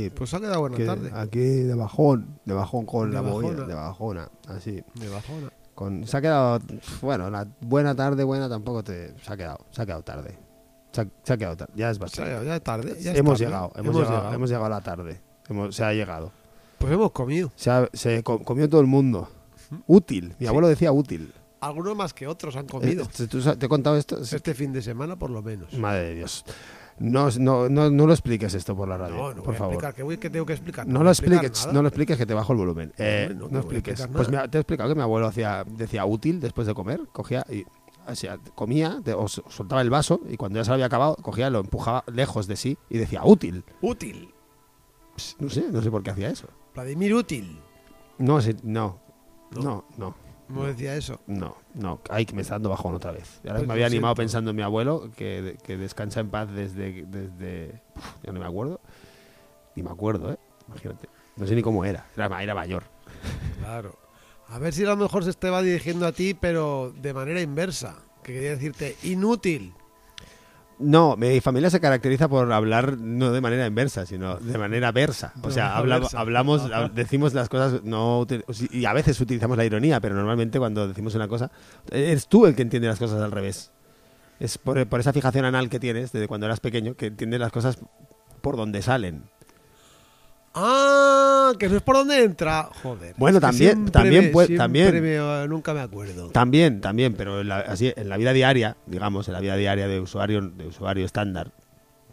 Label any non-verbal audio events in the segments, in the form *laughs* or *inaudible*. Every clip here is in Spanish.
aquí. pues ha quedado buena que- tarde. Aquí de bajón, de bajón con De la movida, bajona. de bajona, así. De bajona. Con, se ha quedado, bueno, la buena tarde, buena tampoco te, se ha quedado, se ha quedado tarde. Se ha, se ha quedado tarde, ya es bastante. ya es tarde. ya es hemos tarde. llegado, hemos, llegado, hemos llegado a la tarde. Hemos- se ha llegado. Pues hemos comido. Se, ha- se co- comió todo el mundo. Útil, mi abuelo decía útil. Algunos más que otros han comido. Eh, ¿tú sa- ¿Te he contado esto? Este fin de semana, por lo menos. Madre de Dios. No, no, no, no lo expliques esto por la radio, No, no por voy a favor. explicar. ¿Qué, voy- qué tengo que explicar? No lo expliques, no lo expliques que te bajo el volumen. Eh, no no, expliques. Pues mira, te he explicado que mi abuelo hacía, decía útil después de comer, cogía y o sea, comía, te- o soltaba el vaso y cuando ya se lo había acabado, cogía, lo empujaba lejos de sí y decía útil. Útil. Pss, No sé, no sé por qué hacía eso. Vladimir Útil. No, sí, no, No. no, no, No decía eso. no, no. Ay, que me está dando bajón otra vez. Ahora Pues me había animado siento. pensando en mi abuelo, que, que descansa en paz desde, desde, uf, ya no me acuerdo, ni me acuerdo, ¿eh? Imagínate. No sé ni cómo era, era, era mayor. Claro. A ver si a lo mejor se te va dirigiendo a ti, pero de manera inversa. Que quería decirte inútil. No, mi familia se caracteriza por hablar no de manera inversa, sino de manera versa. O sea, manera habla- versa. hablamos, Ajá. decimos las cosas, no y a veces utilizamos la ironía, pero normalmente cuando decimos una cosa, eres tú el que entiende las cosas al revés. Es por, por esa fijación anal que tienes desde cuando eras pequeño, que entiendes las cosas por donde salen. Ah, que no es por donde entra. Joder. Bueno, también- también también. me- nunca me acuerdo. También, también, pero en la, así, en la vida diaria, digamos, en la vida diaria de usuario, de usuario estándar,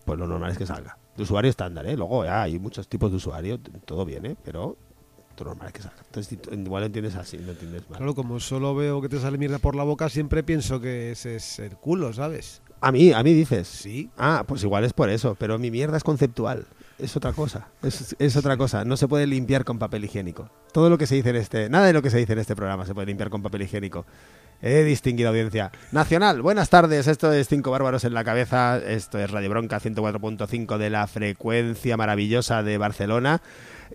pues lo normal es que salga. De usuario estándar, ¿eh? Luego ya hay muchos tipos de usuario, todo viene, pero lo normal es que salga. Entonces, igual lo entiendes así, no entiendes mal. Claro, como solo veo que te sale mierda por la boca, siempre pienso que ese es el culo, ¿sabes? A mí, a mí dices. Sí. Ah, pues igual es por eso, pero mi mierda es conceptual. Es otra cosa. Es, es otra cosa. No se puede limpiar con papel higiénico. Todo lo que se dice en este. Nada de lo que se dice en este programa se puede limpiar con papel higiénico. He distinguido audiencia. Nacional, buenas tardes. Esto es Cinco Bárbaros en la Cabeza. Esto es Radio Bronca 104.5 de la frecuencia maravillosa de Barcelona.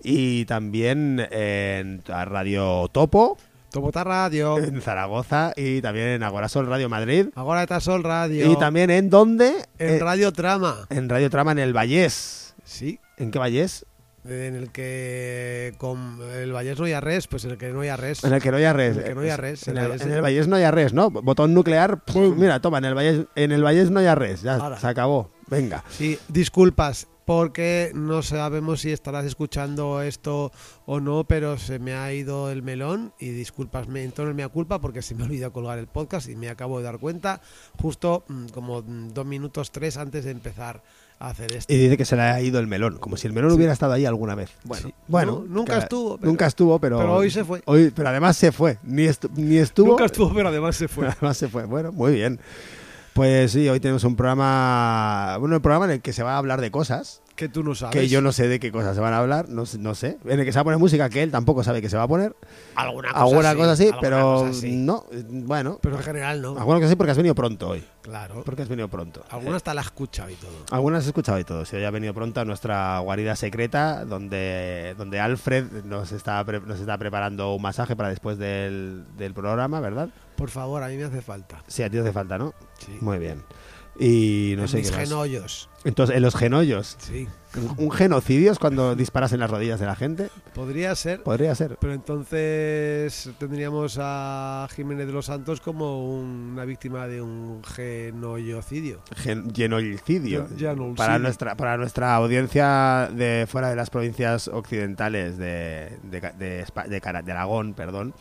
Y también en Radio Topo Tomota Radio. en Zaragoza. Y también en Agorasol Radio Madrid. Está Sol Radio. Y también en dónde? en Eh, Radio Trama. en Radio Trama en el Vallés. Sí. ¿En qué Vallés? En el que con el Vallés no hay res, pues en el que no hay res. En el que no haya res. En el que no haya res, En el Vallés- en el Vallés no haya res, ¿no? Botón nuclear. pum, mira, toma, en el Vallés, en el Vallés no haya res. Ya Ahora. se acabó. Venga. Sí, disculpas, porque no sabemos si estarás escuchando esto o no, pero se me ha ido el melón y disculpas, me entonces me culpa porque se me ha olvidado colgar el podcast y me acabo de dar cuenta justo mm, como mm, dos minutos, tres antes de empezar a hacer esto. Y dice que se le ha ido el melón, como si el melón Sí. hubiera estado ahí alguna vez. Bueno, Sí. bueno. No, nunca estuvo, pero- nunca estuvo, pero. pero hoy se fue. Hoy, pero además se fue. Ni, estu- ni estuvo. Nunca estuvo, pero además se fue. *laughs* Además se fue. Bueno, muy bien. Pues sí, hoy tenemos un programa. Bueno, un programa en el que se va a hablar de cosas. Que tú no sabes. que yo no sé de qué cosas se van a hablar, no, sé- no sé. En el que se va a poner música que él tampoco sabe que se va a poner. Alguna cosa Alguna cosa así, alguna pero cosa así. no, eh, bueno. Pero en general no. Alguna cosa sí porque has venido pronto hoy. Claro. Porque has venido pronto. Alguna hasta la he escuchado y todo. Algunas he escuchado y todo. Si hoy ha venido pronto a nuestra guarida secreta, donde, donde Alfred nos está, pre- nos está preparando un masaje para después del, del programa, ¿verdad? Por favor, a mí me hace falta. Sí, a ti te hace falta, ¿no? Sí. Muy bien. Y no en sé mis qué más. genollos. Entonces, en los genollos. Sí. ¿Un genocidio es cuando disparas en las rodillas de la gente? Podría ser. Podría ser. Pero entonces tendríamos a Jiménez de los Santos como una víctima de un genollocidio. Gen- genocidio. Gen- genocidio. Para nuestra, para nuestra audiencia de fuera de las provincias occidentales de, de, de de de Aragón, perdón,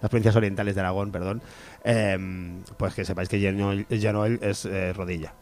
las provincias orientales de Aragón, perdón, em, pues que sepáis que genol es eh, rodilla.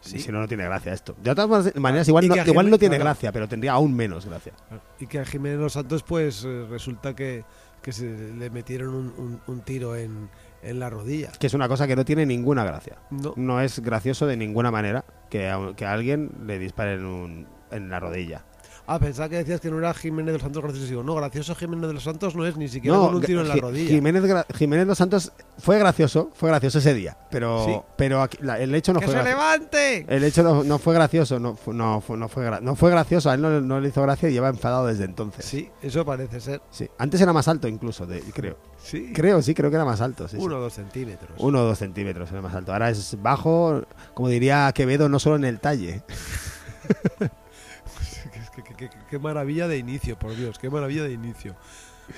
Sí. Si no, no tiene gracia esto. De otras maneras- maneras, igual, no, tiene gracia, pero tendría aún menos gracia. Y que a Jiménez los Santos, pues eh, resulta que, que se le metieron un, un- un tiro en, en la rodilla. Que es una cosa que no tiene ninguna gracia. No, No es gracioso de ninguna manera que a, que a alguien le disparen un- en la rodilla. Ah, pensaba que decías que no era Jiménez de los Santos gracioso. Digo, no, gracioso Jiménez de los Santos no es ni siquiera con un tiro en la rodilla. Jiménez, Jiménez Los Santos fue gracioso, fue gracioso ese día, pero, Sí. pero aquí- la- el hecho no ¡Que fue se gracioso. levante! El hecho no, no fue gracioso, no, fue- no, fue, no, fue, no fue gracioso, a él no, no le hizo gracia y lleva enfadado desde entonces. Sí, eso parece ser. Sí. Antes era más alto incluso, de- creo. Sí. Creo, sí, creo que era más alto. sí. Uno o dos centímetros. Uno o dos centímetros era más alto. Ahora es bajo, como diría Quevedo, no solo en el talle. *laughs* Qué, qué- maravilla de inicio, por Dios, qué maravilla de inicio.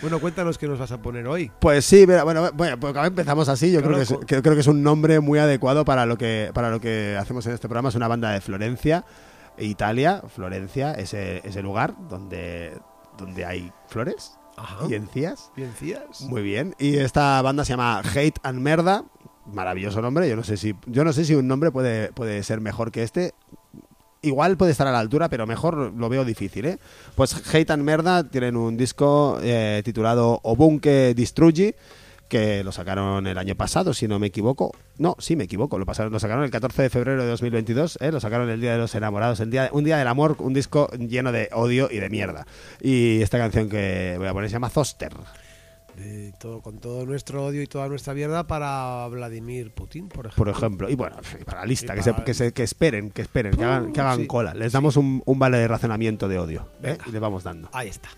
Bueno, cuéntanos qué nos vas a poner hoy. Pues sí, pero bueno, bueno, pues empezamos así. Yo Claro, creo, que es, que- creo que es un nombre muy adecuado para lo que para lo que hacemos en este programa. Es una banda de Florencia, Italia. Florencia, ese, ese lugar donde, donde hay flores Ajá. y encías. Bien, Cías. Muy bien. Y esta banda se llama Hate and Merda. Maravilloso nombre. Yo no sé si yo no sé si un nombre puede, puede ser mejor que este. Igual puede estar a la altura, pero mejor lo veo difícil, ¿eh? Pues Hate and Merda tienen un disco eh, titulado Obunque Distruggi, que lo sacaron el año pasado, si no me equivoco. No, sí me equivoco, lo, pasaron, lo sacaron el 14 de febrero de 2022, ¿eh? lo sacaron el Día de los Enamorados, el día, un día del amor, un disco lleno de odio y de mierda. Y esta canción que voy a poner se llama Zoster. Eh, todo, con todo nuestro odio y toda nuestra mierda para Vladimir Putin, por ejemplo. por ejemplo. Y bueno, para la lista, que, se- que, se- que esperen, que esperen, que hagan, que hagan sí, cola. Les sí. damos un, un vale de razonamiento de odio. ¿eh? Y le vamos dando. Ahí está.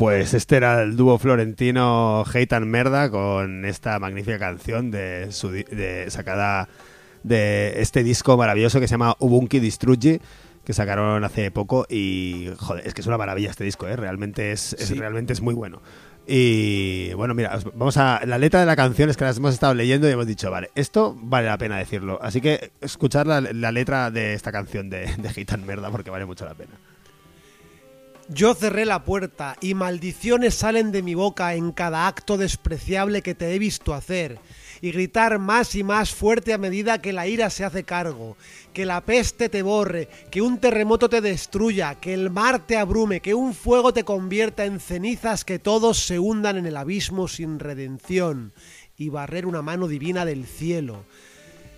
Pues este era el dúo florentino Hate and Merda con esta magnífica canción de, su de sacada de este disco maravilloso que se llama Ubunki Distruggi que sacaron hace poco y joder, es que es una maravilla este disco, ¿eh? realmente es, es- Sí. realmente es muy bueno. Y bueno, mira, os- vamos a la letra de la canción es que las hemos estado leyendo y hemos dicho, vale, esto vale la pena decirlo. Así que escuchar la, la letra de esta canción de, de and Merda porque vale mucho la pena. Yo cerré la puerta y maldiciones salen de mi boca en cada acto despreciable que te he visto hacer y gritar más y más fuerte a medida que la ira se hace cargo, que la peste te borre, que un terremoto te destruya, que el mar te abrume, que un fuego te convierta en cenizas, que todos se hundan en el abismo sin redención y barrer una mano divina del cielo.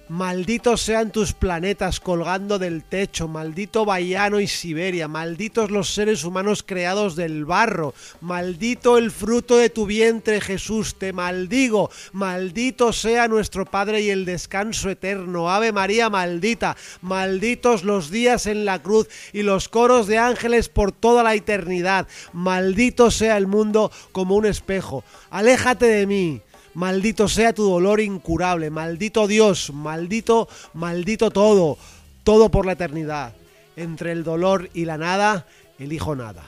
Malditos sean tus planetas colgando del techo, maldito Baiano y Siberia, malditos los seres humanos creados del barro, maldito el fruto de tu vientre Jesús, te maldigo, maldito sea nuestro Padre y el descanso eterno, Ave María maldita, malditos los días en la cruz y los coros de ángeles por toda la eternidad, maldito sea el mundo como un espejo, aléjate de mí. Maldito sea tu dolor incurable, maldito Dios, maldito, maldito todo, todo por la eternidad. Entre el dolor y la nada, elijo nada.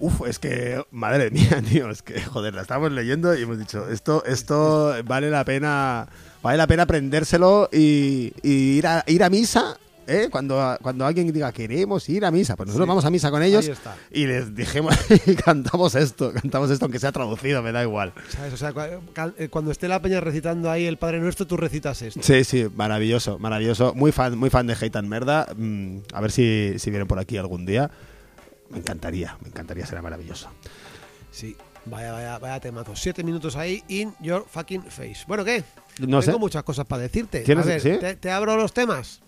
Uf, es que, madre mía, *laughs* tío, es que, joder, la estamos leyendo y hemos dicho, esto, esto vale la pena, vale la pena aprendérselo y, y ir, a, ir a misa, ¿eh? Cuando, cuando alguien diga, queremos ir a misa, pues nosotros Sí. vamos a misa con ellos y les dijimos, *laughs* y cantamos esto, cantamos esto, aunque sea traducido, me da igual. ¿Sabes? O sea, cua- cal- eh, cuando esté la peña recitando ahí el Padre Nuestro, tú recitas esto. Sí, sí, maravilloso, maravilloso. Muy fan, muy fan de Heitan Merda. Mm, a ver si, si vienen por aquí algún día. Me encantaría, me encantaría, será maravilloso. Sí. Vaya, vaya, vaya temazo. Siete minutos ahí, in your fucking face. Bueno, ¿qué? No Tengo sé. muchas cosas para decirte. ¿Tienes- a ver, sí? te, te abro los temas.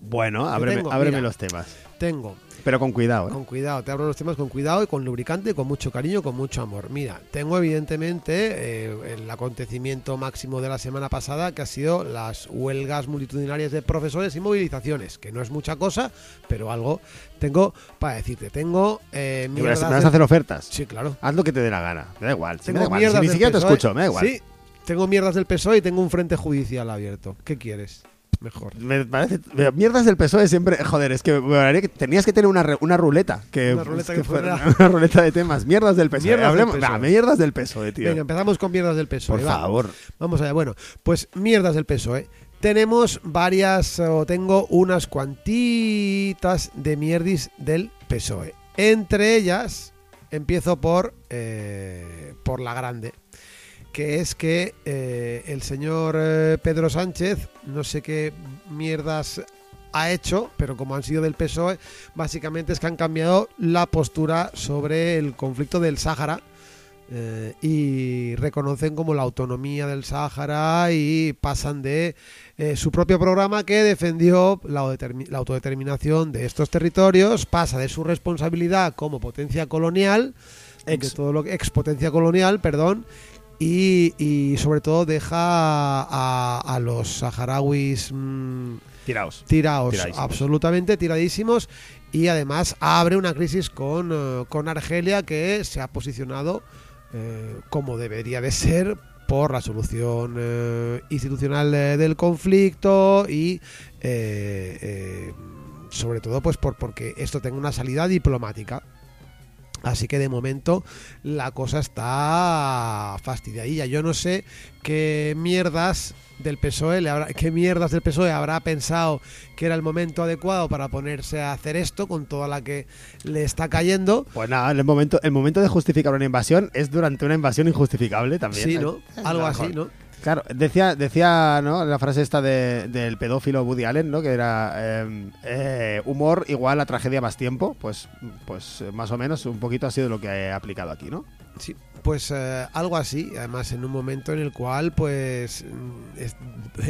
Bueno, ábreme, tengo, ábreme mira. los temas. Tengo. Pero con cuidado, ¿eh? Con cuidado, te abro los temas con cuidado y con lubricante, con mucho cariño, con mucho amor. Mira, tengo evidentemente eh, el acontecimiento máximo de la semana pasada, que ha sido las huelgas multitudinarias de profesores y movilizaciones, que no es mucha cosa, pero algo tengo para decirte. Tengo eh, ¿Que ¿Me vas, a hacer ofertas? Sí, claro. Haz lo que te dé la gana. Me da igual. me da igual. Si ni siquiera te PSOE. escucho, me da igual. Sí, tengo mierdas del PSOE y tengo un frente judicial abierto. ¿Qué quieres? Mejor. Me parece. me- Mierdas del PSOE siempre. Joder, es que, me que tenías que tener una, re- una ruleta. Que, Una ruleta que fuera- *laughs* una ruleta de temas. Mierdas del PSOE. Mierdas del Hablemos, PSOE. va, mierdas del PSOE, tío. Venga, empezamos con mierdas del PSOE. Por va. favor. Vamos allá. Bueno, pues mierdas del PSOE. Tenemos varias, o tengo unas cuantitas de mierdis del PSOE. Entre ellas, empiezo por, eh, por la grande, que es que eh, el señor eh, Pedro Sánchez, no sé qué mierdas ha hecho, pero como han sido del PSOE, básicamente es que han cambiado la postura sobre el conflicto del Sáhara eh, y reconocen como la autonomía del Sáhara y pasan de eh, su propio programa que defendió la autodeterminación de estos territorios, pasa de su responsabilidad como potencia colonial, Ex. de todo lo que ex potencia colonial, perdón, y, y sobre todo deja a, a los saharauis mm, Tiraos. tirados, Tiradísimos. absolutamente tiradísimos y además abre una crisis con, eh, con Argelia que se ha posicionado eh, como debería de ser por la solución eh, institucional eh, del conflicto y eh, sobre todo pues por porque esto tenga una salida diplomática Así que de momento la cosa está fastidiadilla. Yo no sé qué mierdas del PSOE le habrá, qué mierdas del PSOE habrá pensado que era el momento adecuado para ponerse a hacer esto con toda la que le está cayendo. Pues nada, el momento, el momento de justificar una invasión es durante una invasión injustificable también. Sí, ¿no? Eh, *laughs* Algo mejor. así, ¿no? Claro, decía, decía ¿no? la frase esta de- del pedófilo Woody Allen, ¿no? que era eh, eh, humor igual a tragedia más tiempo, pues, pues eh, más o menos un poquito ha sido lo que he aplicado aquí, ¿no? Sí, pues eh, algo así, además en un momento en el cual pues mm, es-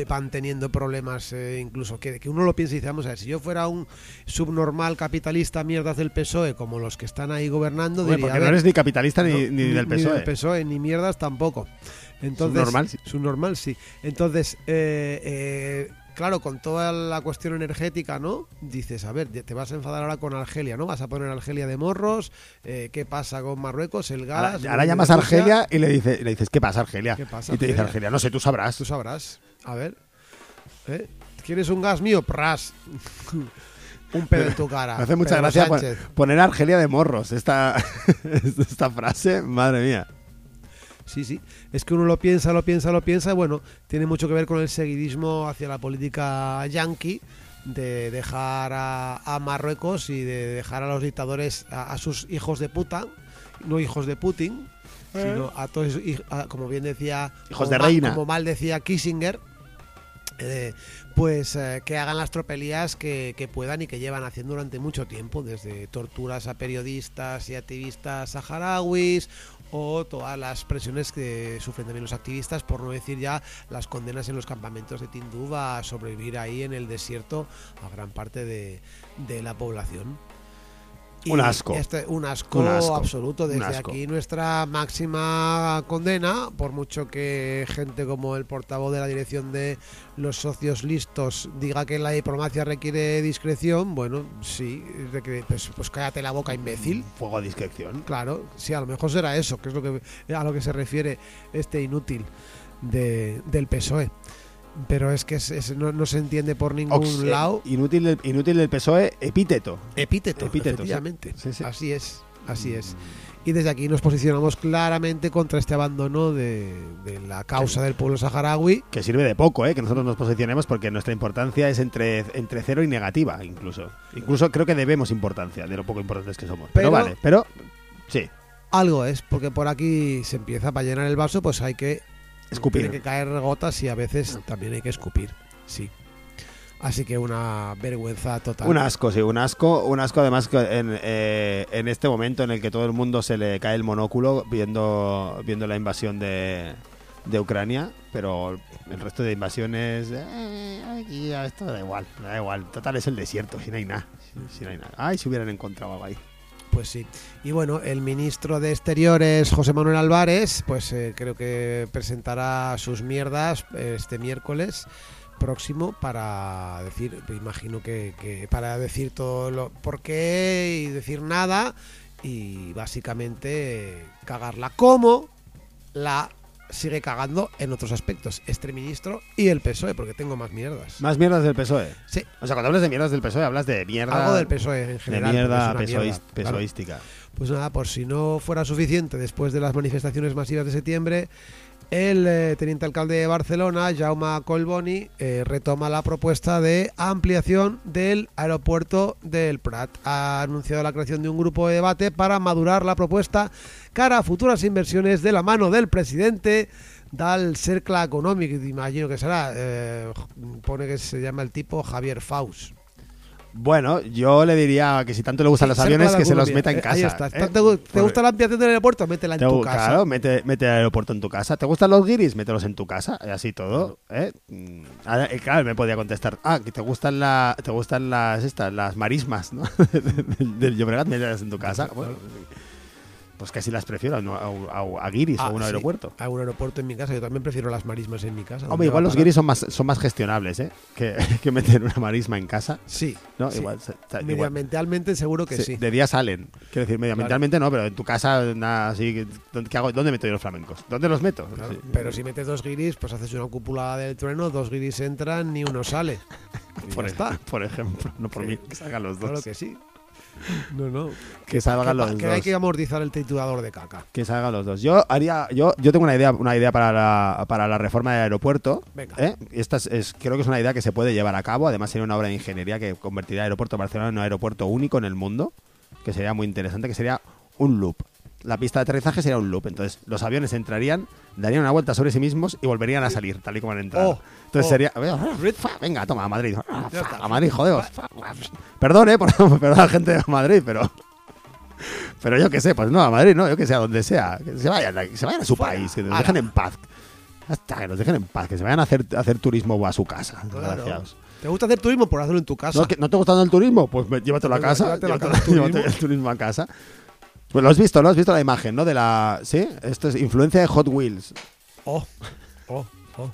van teniendo problemas eh, incluso que, que uno lo piensa y dice, vamos a ver, si yo fuera un subnormal capitalista mierdas del PSOE como los que están ahí gobernando, diría, porque "A no ver, eres ni capitalista ni, no, ni del PSOE. Ni PSOE, ni mierdas tampoco. Entonces, Subnormal, sí. subnormal, sí. Entonces, eh, eh, claro, con toda la cuestión energética, ¿no? Dices, a ver, te vas a enfadar ahora con Argelia, ¿no? Vas a poner Argelia de morros, eh, ¿qué pasa con Marruecos? El Ahora, gas. ahora el- llamas a. Argelia y le, dice, le dices, ¿qué pasa, Argelia? ¿Qué pasa, y te dice Argelia? No sé, tú sabrás. Tú sabrás. A ver. ¿Eh? ¿Quieres un gas mío? Pras. *laughs* un pedo en tu cara. Me hace mucha Pedro gracia Sánchez. poner Argelia de morros. Esta, *laughs* esta frase, madre mía. Sí, sí. Es que uno lo piensa, lo piensa, lo piensa. y Bueno, tiene mucho que ver con el seguidismo hacia la política yankee. de dejar a, a Marruecos y de dejar a los dictadores, a, a sus hijos de puta, no hijos de Putin, sino a todos, a- como bien decía, Hijos como de mal- reina. como mal decía Kissinger, eh, pues eh, que hagan las tropelías que, que puedan y que llevan haciendo durante mucho tiempo, desde torturas a periodistas y activistas saharauis o todas las presiones que sufren también los activistas, por no decir ya las condenas en los campamentos de Tinduba a sobrevivir ahí en el desierto a gran parte de, de la población. Un asco. este- un asco Un asco. absoluto. Desde asco. aquí nuestra máxima condena, por mucho que gente como el portavoz de la dirección de los socios listos diga que la diplomacia requiere discreción, bueno, sí, requiere- pues, pues cállate la boca, imbécil. Fuego a discreción. Claro, sí, a lo mejor será eso, que es lo que a lo que se refiere este inútil de, del PSOE. Pero es que es- es- no, no se entiende por ningún Ox- eh, lado. inútil, del, inútil del PSOE, epíteto. Epíteto, epíteto, efectivamente. Sí, sí. Así es, así es. Y desde aquí nos posicionamos claramente contra este abandono de, de la causa del pueblo saharaui. Que sirve de poco, ¿eh? Que nosotros nos posicionemos porque nuestra importancia es entre, entre cero y negativa, incluso. Incluso creo que debemos importancia de lo poco importantes que somos. Pero, Pero- vale, pero sí, Algo es, porque por aquí se empieza para llenar el vaso, pues hay que escupir. Tiene que caer gotas y a veces también hay que escupir. Sí. Así que una vergüenza total. Un asco, sí, un asco. Un asco, además, que en, eh, en este momento en el que todo el mundo se le cae el monóculo viendo, viendo la invasión de, de Ucrania, pero el resto de invasiones. eh, aquí esto da igual, da igual. Total, es el desierto, si no hay nada. Si, si no hay nada. Ay, si hubieran encontrado algo ahí. Pues sí. Y bueno, el ministro de Exteriores, José Manuel Álvarez, pues eh, creo que presentará sus mierdas eh, este miércoles próximo para decir, imagino que, que para decir todo lo por qué y decir nada y básicamente eh, cagarla como la sigue cagando en otros aspectos este ministro y el PSOE porque tengo más mierdas. Más mierdas del PSOE. Sí. O sea, cuando hablas de mierdas del PSOE, hablas de mierda. algo del PSOE en De general. mierda PSOIs- mierda, claro. Pues nada, por si no fuera suficiente, después de las manifestaciones masivas de septiembre, el eh, teniente alcalde de Barcelona, Jaume Colboni, eh, retoma la propuesta de ampliación del aeropuerto del Prat. Ha anunciado la creación de un grupo de debate para madurar la propuesta cara a futuras inversiones de la mano del presidente del Cercle Econòmic, imagino que será, eh, pone que se llama el tipo Javier Faus. Bueno, yo le diría que si tanto le gustan los Cercle aviones, que se los meta en eh, casa. Ahí está. ¿eh? ¿Te, te gusta la ampliación del aeropuerto? Métela en Te tu casa. Claro, mete, mete el aeropuerto en tu casa. ¿Te gustan los guiris? Mételos en tu casa. Y así todo. ¿eh? Mm, claro, me podía contestar. Ah, que te gustan, la, te gustan las estas, las marismas ¿no? *laughs* del, del Llobregat, mételas en tu casa. Bueno, pues casi las prefiero a, a- a- a guiris Ah, o a un sí, aeropuerto. A un aeropuerto en mi casa. Yo también prefiero las marismas en mi casa. ¿Dónde Hombre, igual los guiris son más, son más gestionables, ¿eh? Que, *laughs* que meter una marisma en casa. Sí. ¿no? sí. Igual, ta- igual. Medioambientalmente seguro que Sí, sí. De día salen. Quiero decir, medioambientalmente no, pero en tu casa, nada así. que- ¿dónde- ¿Qué hago? ¿Dónde meto yo los flamencos? ¿Dónde los meto? Claro. Pero si metes dos guiris, pues haces una cúpula del trueno, dos guiris entran, ni uno sale. *laughs* Por, está. *laughs* por ejemplo, no por mí, que salgan los dos. Claro que sí. *laughs* No, no. Que salgan los que dos. hay que amortizar el triturador de caca. Que salgan los dos. Yo haría, yo, yo tengo una idea, una idea para la, para la reforma del aeropuerto. Venga. ¿eh? Esta es, es- creo que es una idea que se puede llevar a cabo. Además sería una obra de ingeniería que convertiría el aeropuerto de Barcelona en un aeropuerto único en el mundo, que sería muy interesante, que sería un loop. La pista de aterrizaje sería un loop. Entonces los aviones entrarían, darían una vuelta sobre sí mismos y volverían a salir, tal y como han entrado. Oh, Entonces oh. sería, venga, toma, a Madrid. Está. A Madrid, jodeos. Perdón, eh, por, *laughs* perdón a la gente de Madrid, pero pero yo qué sé, pues no, a Madrid no, yo que sé, a donde sea. Que se vayan, que se vayan a su Fuera. país, que nos dejen en paz. Hasta que nos dejen en paz, que se vayan a hacer, a hacer turismo a su casa. Claro. ¿Te gusta hacer turismo? Por hacerlo en tu casa. ¿No, que- ¿No te gusta el turismo? Pues llévatelo a casa. llévatelo *laughs* Llévatelo, el turismo a casa. Pues lo has visto, ¿no? Has visto la imagen, ¿no? De la. ¿Sí? Esto es influencia de Hot Wheels. Oh, oh, oh.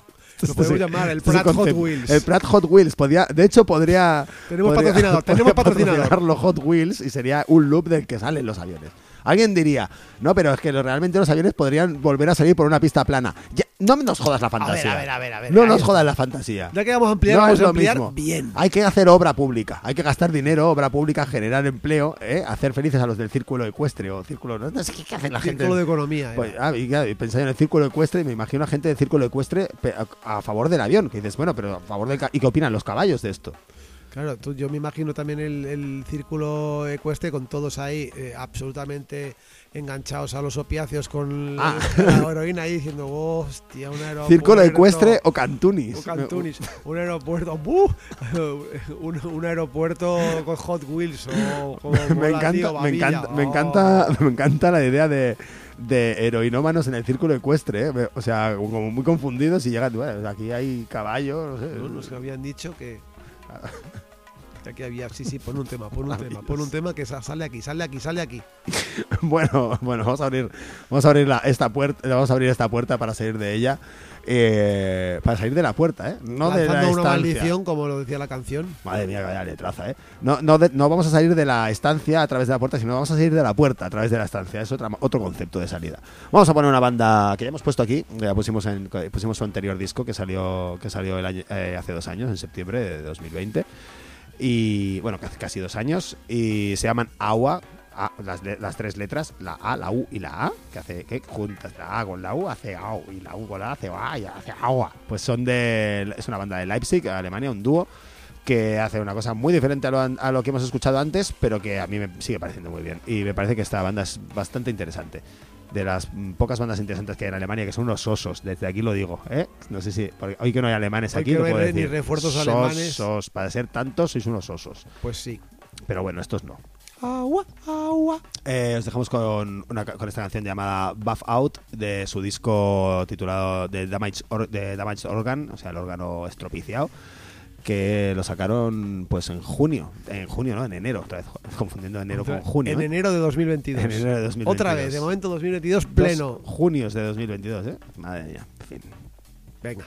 Lo podemos llamar el esto es Prat Hot. Wheels. El Prat Hot Wheels. Podría, de hecho, podría. Tenemos podría- patrocinador, *laughs* tenemos podría patrocinador. patrocinarlo Hot Wheels y sería un loop del que salen los aviones. Alguien diría, no, pero es que lo- realmente los aviones podrían volver a salir por una pista plana. Ya, no nos jodas la A ver, fantasía. a ver, a ver, a ver. No nos jodas la fantasía. Ya que vamos a ampliar, No vamos es a lo ampliar mismo. bien. Hay que hacer obra pública, hay que gastar dinero, obra pública, generar empleo, ¿eh? hacer felices a los del círculo ecuestre o círculo. No, sé qué hace la gente. Círculo de economía. Pues, era. ah, y, claro, y pensé en el círculo ecuestre y me imagino a gente del círculo ecuestre a, a favor del avión. Que dices, bueno, pero a favor del. ¿Y qué opinan los caballos de esto? Claro, tú, yo me imagino también el, el círculo ecuestre con todos ahí eh, absolutamente enganchados a los opiáceos con la- Ah. la heroína ahí diciendo, hostia, un aeropuerto. Círculo ecuestre o cantunis. o Cantunis, *laughs* un aeropuerto, ¡buh! *laughs* un, un aeropuerto con Hot Wheels o como me encanta, tío, me Babilla. encanta, me Oh. encanta, *laughs* me encanta la idea de, de heroinómanos en el círculo ecuestre, ¿eh? O sea, como muy confundidos y llegan, bueno, aquí hay caballo, no sé. No, nos habían dicho que. Que había, sí, sí, pon un tema, pon un *laughs* tema, pon un tema que sa- sale aquí, sale aquí, sale aquí. *laughs* Bueno, bueno, vamos a abrir, vamos a abrir la- esta puerta, vamos a abrir esta puerta para salir de ella, eh, para salir de la puerta, ¿eh? No de la Lanzando una estancia. maldición, como lo decía la canción. Madre mía, vaya letraza, ¿eh? No, no, de- no vamos a salir de la estancia a través de la puerta, sino vamos a salir de la puerta a través de la estancia. Es otra, otro concepto de salida. Vamos a poner una banda que ya hemos puesto aquí, ya pusimos, en, pusimos su anterior disco que salió, que salió el año- eh, hace dos años, en septiembre de 2020. Y bueno, casi- casi dos años. Y se llaman Agua. Las, las tres letras, la A, la U y la A, que hace que juntas la A con la U hace AU y la U con la A hace A y hace agua. Pues son de es una banda de Leipzig, Alemania, un dúo que hace una cosa muy diferente a lo, a lo que hemos escuchado antes, pero que a mí me sigue pareciendo muy bien. Y me parece que esta banda es bastante interesante. De las pocas bandas interesantes que hay en Alemania, que son unos osos, desde aquí lo digo, ¿eh? No sé si, porque hoy que no hay alemanes Hoy aquí, que no hay puedo re- ni decir. refuerzos Sos- alemanes. sos, para ser tantos, sois unos osos. Pues sí. Pero bueno, estos no. Agua, agua. Eh, os dejamos con, una, con esta canción llamada Buff Out de su disco titulado The Damaged, Or- The Damaged Organ, o sea, el órgano estropiciado, que lo sacaron pues en junio, en junio, ¿no? En enero, otra vez *laughs* confundiendo enero con junio. En ¿eh? enero de 2022. En enero de 2022. Otra vez, de momento 2022 Dos pleno. junios de 2022, ¿eh? Madre mía, en fin. Venga.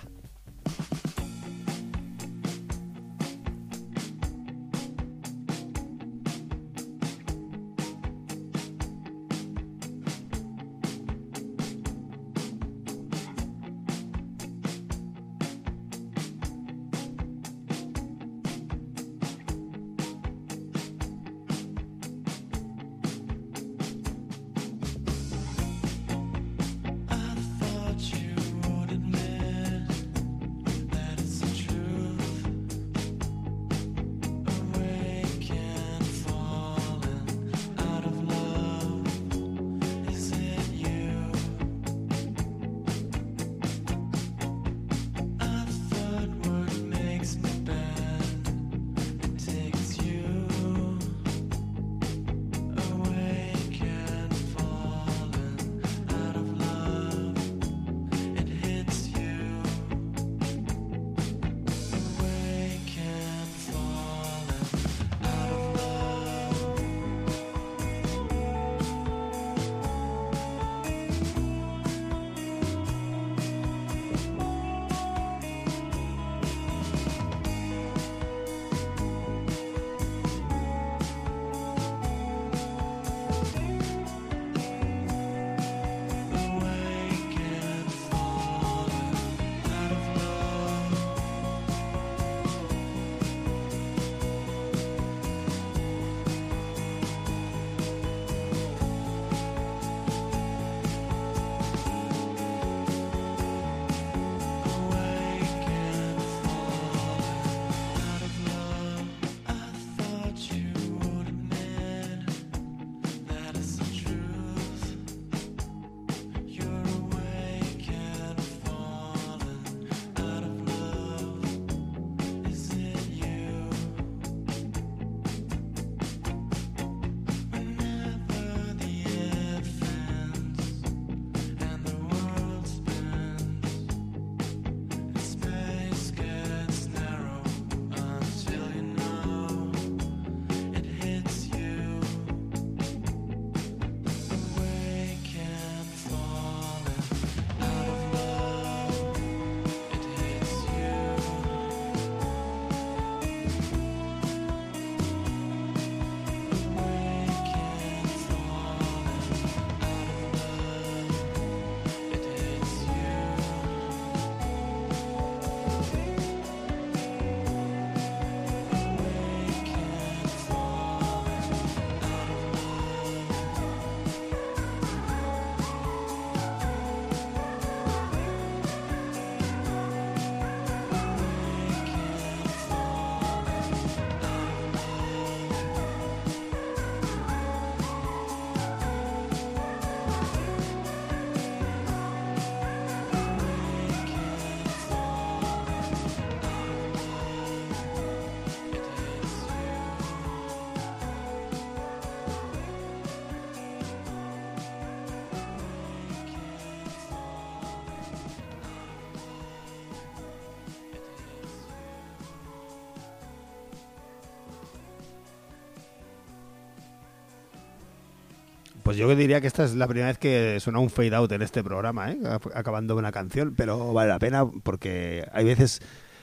Pues yo diría que esta es la primera vez que suena un fade out en este programa, ¿eh? Ac- acabando una canción, pero vale la pena porque hay veces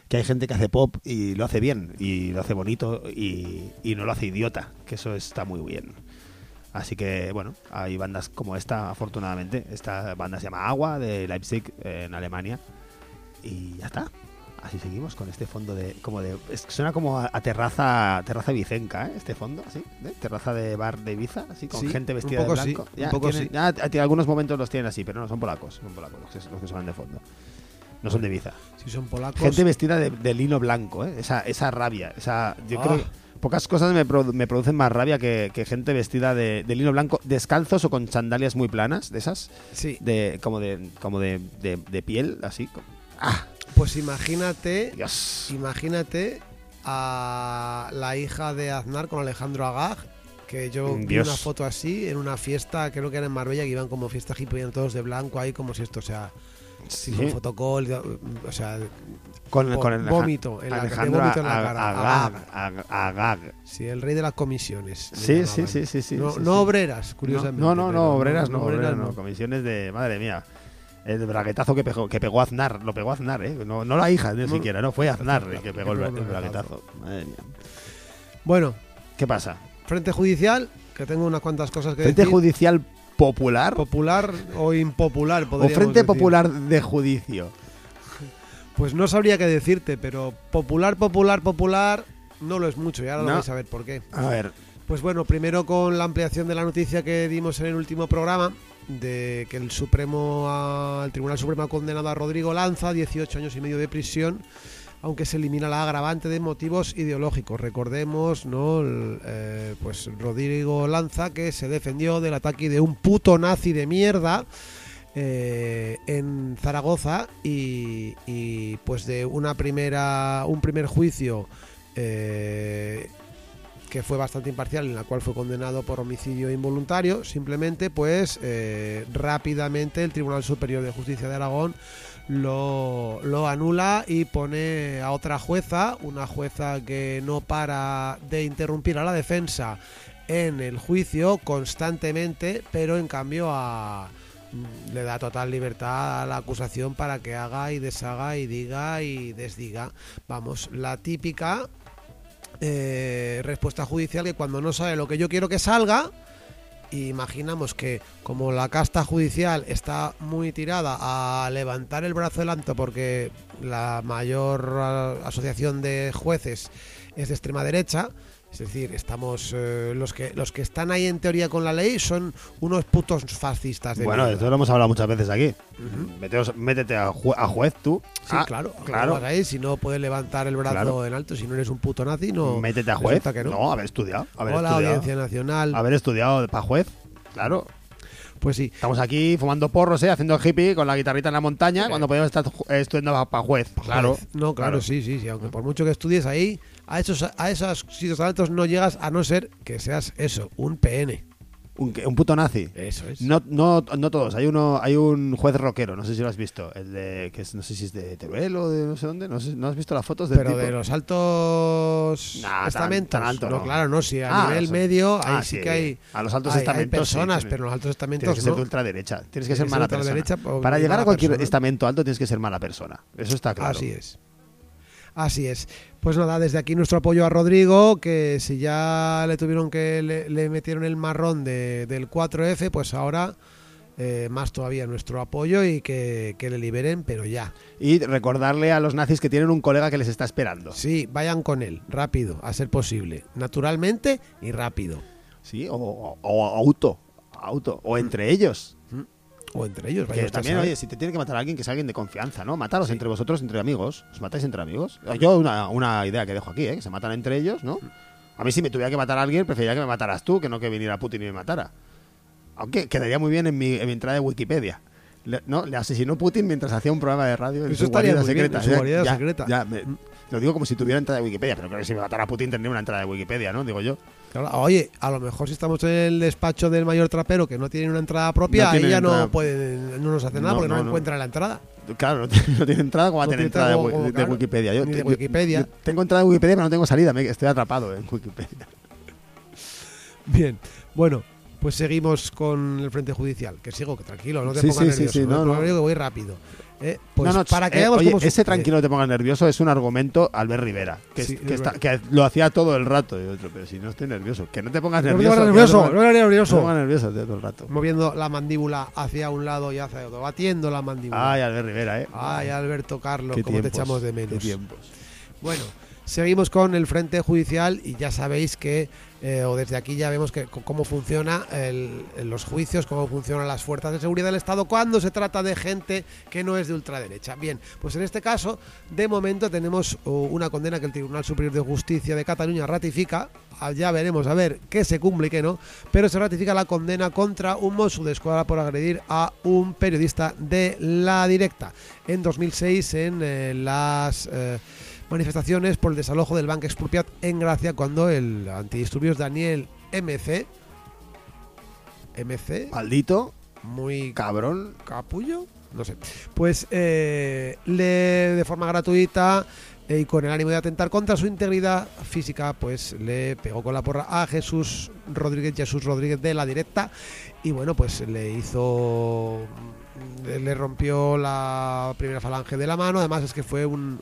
que hay gente que hace pop y lo hace bien, y lo hace bonito y, y no lo hace idiota, que eso está muy bien. Así que, bueno, hay bandas como esta, afortunadamente. Esta banda se llama Agua, de Leipzig, en Alemania. Y ya está. Así seguimos con este fondo de. como de es Suena como a, a terraza terraza vicenca, ¿eh? Este fondo, así. ¿eh? Terraza de bar de Ibiza, así, con Sí, gente un vestida de sí, blanco. un ya, poco tienen- sí. ya, algunos momentos los tienen así, pero no, son polacos. Son polacos los que, los que suenan de fondo. No son de Ibiza. Si son polacos. Gente vestida de, de lino blanco, ¿eh? Esa, esa rabia. Esa, yo Ah. creo que pocas cosas me, produ- me producen más rabia que, que gente vestida de, de lino blanco, descalzos o con sandalias muy planas, de esas, Sí, de como de como de, de- de piel, así. como- ¡Ah! Pues imagínate, Dios. imagínate a la hija de Aznar con Alejandro Agag, que yo vi una foto así en una fiesta, creo que era en Marbella, que iban como fiesta hippie, iban todos de blanco ahí, como si esto sea Sí. un fotocall, o sea, Con, con el vómito en la- Alejandro vómito en la Ag- cara. Agag, Ag- Agag. sí, el rey de las comisiones. Sí, sí, sí, sí, sí, No, sí, no sí. obreras, curiosamente. No, no, no, obreras no, obreras no. no. Comisiones de. Madre mía. El braguetazo que pegó, que pegó Aznar, lo pegó Aznar, ¿eh? No, no la hija, ni No. siquiera, no, fue Aznar el que pegó el, el braguetazo. Madre mía. Bueno, ¿Qué pasa? frente judicial, que tengo unas cuantas cosas que ¿Frente decir. judicial popular popular o impopular, o frente decir. popular de judicio? Pues no sabría qué decirte, pero popular, popular, popular no lo es mucho y ahora No. lo vais a ver por qué. A ver, Pues bueno, primero con la ampliación de la noticia que dimos en el último programa de que el Supremo el Tribunal Supremo ha condenado a Rodrigo Lanza a 18 años y medio de prisión, aunque se elimina la agravante de motivos ideológicos. Recordemos, ¿no? Eh, pues Rodrigo Lanza que se defendió del ataque de un puto nazi de mierda eh, en Zaragoza y, y, pues de una primera un primer juicio eh, que fue bastante imparcial en la cual fue condenado por homicidio involuntario simplemente pues eh, rápidamente el Tribunal Superior de Justicia de Aragón lo, anula y pone a otra jueza una jueza que no para de interrumpir a la defensa en el juicio constantemente pero en cambio mm, le da total libertad a la acusación para que haga y deshaga y diga y desdiga. Vamos, la típica eh, respuesta judicial que cuando no sabe lo que yo quiero que salga, imaginamos que como la casta judicial está muy tirada a levantar el brazo del alto porque la mayor ah, asociación de jueces es de extrema derecha, es decir, estamos eh, los que los que están ahí en teoría con la ley son unos putos fascistas de bueno, mierda. esto lo hemos hablado muchas veces aquí. Meteos- métete a, ju- a juez tú. Sí, Ah, claro, claro. si no puedes levantar el brazo Claro. en alto, si no eres un puto nazi, no. métete a juez. que no. no. haber estudiado. Haber estudiado. Audiencia Nacional. Haber estudiado para juez. Claro. Pues sí, Estamos aquí fumando porros, ¿eh? haciendo hippie con la guitarrita en la montaña, cuando podemos estar eh, estudiando para juez. Claro. No, claro, sí, sí, sí. Aunque por mucho que estudies ahí, a esos, a esos sitios tan altos no llegas a no ser que seas eso, un PN. Un, un puto nazi. Eso es. No, no, no todos. Hay uno, hay un juez rockero, no sé si lo has visto. El de, que es, no sé si es de Teruel o de no sé dónde. No, sé- ¿no has visto las fotos del Pero tipo? de los altos Nah, tan- estamentos. tan alto no, no. claro, no, si a Ah, nivel medio, ahí ah, sí, sí. que hay. A los altos hay- hay estamentos, sí, personas, tienes- pero los altos estamentos. Tienes que ser de ultraderecha. Tienes que ser mala persona. o Para llegar a cualquier persona. estamento alto tienes que ser mala persona. Eso está claro. Así es. Así es. Pues nada, desde aquí nuestro apoyo a Rodrigo, que si ya le tuvieron que le, le metieron el marrón de- del 4F, pues ahora eh, más todavía nuestro apoyo y que, que le liberen, pero ya. Y recordarle a los nazis que tienen un colega que les está esperando. Sí, vayan con él, rápido, a ser posible. Naturalmente y rápido. Sí, o, o- o auto. Auto. O entre ellos. O entre ellos, Que también, oye, si te tiene que matar a alguien, que sea alguien de confianza, ¿no? Mataros entre vosotros, entre amigos. ¿Os matáis entre amigos? Yo, una, una idea que dejo aquí, ¿eh? Que se matan entre ellos, ¿no? A mí, si me tuviera que matar a alguien, preferiría que me mataras tú, que no que viniera Putin y me matara. Aunque quedaría muy bien en mi, en mi entrada de Wikipedia. Le, ¿no? Le asesinó Putin mientras hacía un programa de radio en Eso su guarida bien, en su guarida ya- secreta. ya, me- lo digo como si tuviera entrada de Wikipedia, pero creo que si me matara Putin tendría una entrada de Wikipedia, ¿no? Digo yo. Claro, oye, a lo mejor si estamos en el despacho del mayor trapero que no tiene una entrada propia, No ahí ya entrada. no puede, no nos hace nada No, porque no, no, no. encuentra la entrada. Claro, *laughs* no tiene, no entrada como va a No tener entrada de, como- wi- como, de claro, Wikipedia. Yo, ni de yo- Wikipedia. yo tengo entrada de Wikipedia, pero no tengo salida. Me, estoy atrapado en Wikipedia. *laughs* Bien, bueno, Pues seguimos con el frente judicial. Que sigo, que tranquilo, no te Sí, pongas sí, sí, nervioso. sí, no, no, no. que voy rápido. Eh, pues No, no, para que eh, oye, ese eh, tranquilo no te pongas nervioso es un argumento Albert Rivera, que, es- está- que lo hacía todo el rato. Y otro, pero si no estoy nervioso, que no te pongas No te nervioso. pongas que nervioso, no no te pongas- no nervioso. te pongas nervioso tío, todo el rato. Moviendo la mandíbula hacia un lado y hacia otro, batiendo la mandíbula. Ay, Albert Rivera, ¿eh? Ay, Alberto Carlos, cómo te echamos de qué menos. tiempos. Bueno, seguimos con el frente judicial y ya sabéis que, eh, o desde aquí ya vemos que cómo funciona el- los juicios, cómo funcionan las fuerzas de seguridad del Estado cuando se trata de gente que no es de ultraderecha. Bien, pues en este caso, de momento tenemos una condena que el Tribunal Superior de Justicia de Cataluña ratifica. Ah, Ya veremos a ver qué se cumple y qué no, pero se ratifica la condena contra un Mosso de Escuadra por agredir a un periodista de la directa en 2006 en eh, las eh, manifestaciones por el desalojo del Banco Expropiat en Gracia cuando el antidisturbios Daniel MC MC Maldito, muy cabrón. capullo no sé pues eh, le de forma gratuita eh, y con el ánimo de atentar contra su integridad física pues le pegó con la porra a Jesús Rodríguez Jesús Rodríguez de la directa y bueno pues le hizo le rompió la primera falange de la mano además es que fue un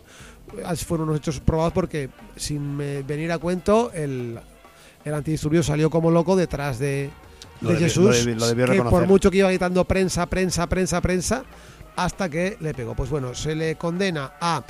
fueron unos hechos probados porque sin me- venir a cuento el el antidisturbio salió como loco detrás de, Lo Jesús lo debi- lo debió que por mucho que iba gritando prensa, prensa, prensa, prensa, hasta que le pegó. Pues bueno, se le condena a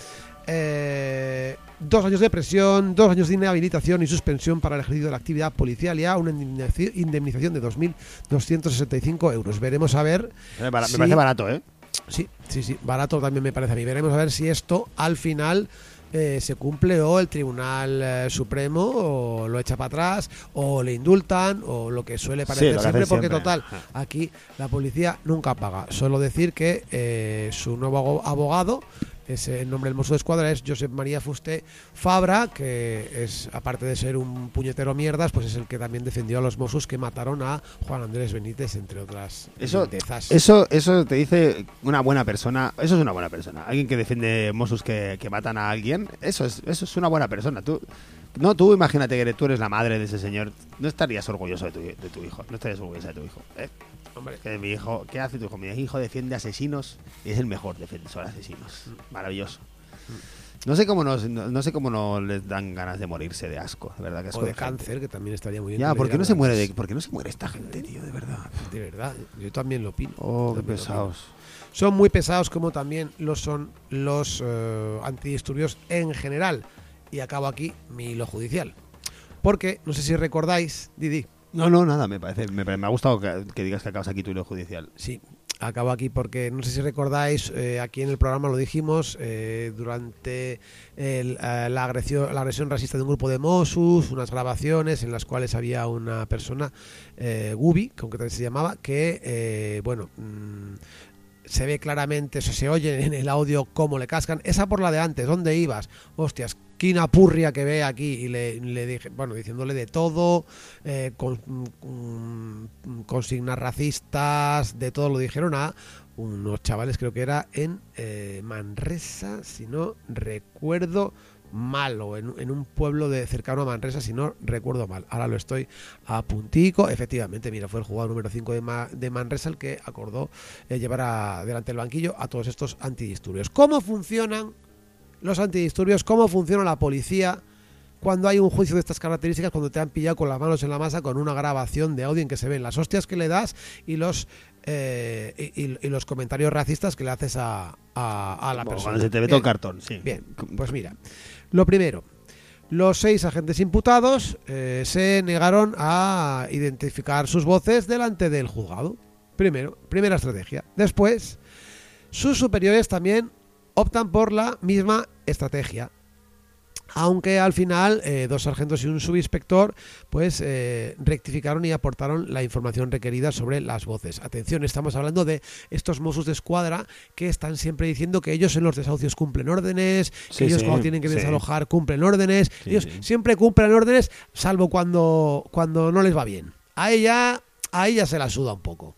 eh, dos años de presión, dos años de inhabilitación y suspensión para el ejercicio de la actividad policial y a una indemnizaci- indemnización de 2.265 euros. Veremos a ver Me para- Sí. me parece barato, ¿eh? Sí, sí, sí, barato también me parece a mí. Veremos a ver si esto al final eh, se cumple o el Tribunal eh, Supremo o lo echa para atrás o le indultan o lo que suele parecer siempre, porque siempre. total, aquí la policía nunca paga. Solo decir que eh, su nuevo abo- abogado, es el nombre del mozo de escuadra, es Josep María Fusté Fabra, que es, aparte de ser un puñetero mierdas, pues es el que también defendió a los mozos que mataron a Juan Andrés Benítez, entre otras Eso, eso, eso te dice una buena persona. Eso es una buena persona. Alguien que defiende Mossos que, que matan a alguien. Eso es, eso es una buena persona. Tú, no, tú imagínate que tú eres la madre de ese señor. No estarías orgulloso de tu, de tu hijo. No estarías orgullosa de tu hijo. ¿eh? Hombre, Que mi hijo, ¿qué hace tu hijo? Mi hijo defiende asesinos y es el mejor defensor de asesinos. Maravilloso. No sé cómo nos, no, no sé cómo no les dan ganas de morirse de asco, de verdad que asco o de cáncer, que también estaría muy bien. Ya, ¿por qué no se muere de, ganas. por qué no se muere esta gente, tío? De verdad. De verdad, yo también lo opino. Oh, qué pesados. Son muy pesados como también lo son los eh, antidisturbios en general. Y acabo aquí mi hilo judicial. Porque, no sé si recordáis, Didi, No, no, nada, me parece, me, me ha gustado que, que digas que acabas aquí tu hilo judicial. Sí, acabo aquí porque no sé si recordáis, eh, aquí en el programa lo dijimos, eh, durante el, eh, la, agresión, la agresión racista de un grupo de Mossus, unas grabaciones en las cuales había una persona, Gubi, concretamente se llamaba, que, bueno, mm, se ve claramente, se, se oye en el audio cómo le cascan. Esa por la de antes, ¿dónde ibas? Hostias, quina purria que ve aquí. Y le, dije, bueno, diciéndole de todo, eh, con, consignas racistas, de todo lo dijeron a unos chavales, creo que era en eh, Manresa, si no recuerdo mal, o en, en un pueblo de cercano a Manresa, si no recuerdo mal. Ahora lo estoy a puntico. Efectivamente, mira, fue el jugador número 5 de, de Manresa el que acordó eh, llevar a- delante del banquillo a todos estos antidisturbios. ¿Cómo funcionan los antidisturbios? ¿Cómo funciona la policía? Cuando hay un juicio de estas características, cuando te han pillado con las manos en la masa, con una grabación de audio en que se ven las hostias que le das y los eh, y, los comentarios racistas que le haces a, a- a la persona. Cuando se te ve todo el cartón, sí. Bien, pues mira, lo primero, los seis agentes imputados eh, se negaron a identificar sus voces delante del juzgado. Primero, primera estrategia. Después, sus superiores también optan por la misma estrategia. Aunque al final eh, dos sargentos y un subinspector pues eh, rectificaron y aportaron la información requerida sobre las voces. Atención, estamos hablando de estos Mossos de escuadra que están siempre diciendo que ellos en los desahucios cumplen órdenes, que ellos sí, cuando tienen que sí. desalojar cumplen órdenes, ellos siempre cumplen órdenes salvo cuando, cuando no les va bien. A ella, a ella se la suda un poco.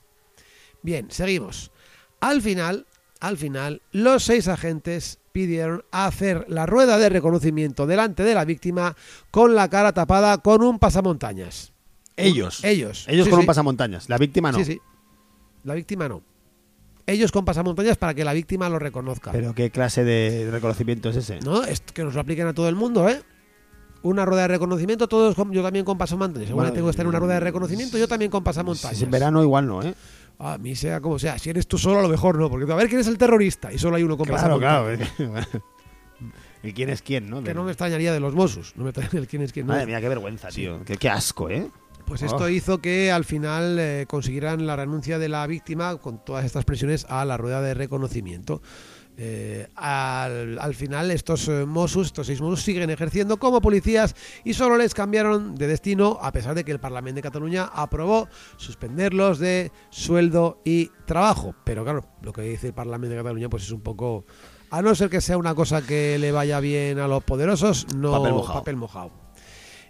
Bien, seguimos. Al final, al final, los seis agentes pidieron hacer la rueda de reconocimiento delante de la víctima con la cara tapada con un pasamontañas. Ellos. Ellos. Ellos Sí, con sí. un pasamontañas. La víctima no. Sí, sí. La víctima no. Ellos con pasamontañas para que la víctima lo reconozca. Pero ¿qué clase de reconocimiento es ese? No, es que nos lo apliquen a todo el mundo, ¿eh? Una rueda de reconocimiento, todos con- yo también con pasamontañas. Según Bueno, tengo que estar en una rueda de reconocimiento, yo también con Si pasamontañas. es en verano igual no, ¿eh? A mí sea como sea. Si eres tú solo, a lo mejor no. Porque a ver quién es el terrorista. Y solo hay uno con Claro, claro. *laughs* ¿Y quién es quién, no? Que no me extrañaría de los Mossos. No me extrañaría el quién es quién. no. Madre mía, qué vergüenza, tío. Qué, qué asco, ¿eh? Pues Oh. esto hizo que al final eh, consiguieran la renuncia de la víctima con todas estas presiones a la rueda de reconocimiento. Eh, al, al final estos eh, Mossos, estos seis Mossos siguen ejerciendo como policías y solo les cambiaron de destino a pesar de que el Parlamento de Cataluña aprobó suspenderlos de sueldo y trabajo. Pero claro, lo que dice el Parlamento de Cataluña pues es un poco... A no ser que sea una cosa que le vaya bien a los poderosos, no Papel mojado. papel mojado.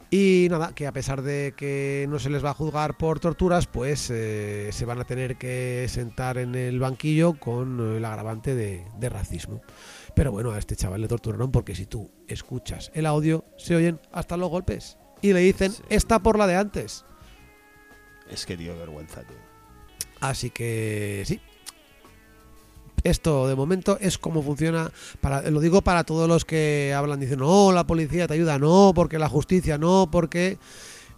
Y nada, que a pesar de que no se les va a juzgar por torturas, pues eh, se van a tener que sentar en el banquillo con el agravante de, de racismo. Pero bueno, a este chaval le torturaron porque si tú escuchas el audio, se oyen hasta los golpes. Y le dicen, Sí. está por la de antes. Es que, tío, vergüenza, tío. Así que sí. Esto de momento es como funciona. Para, lo digo para todos los que hablan diciendo, no, la policía te ayuda, no, porque la justicia, no, porque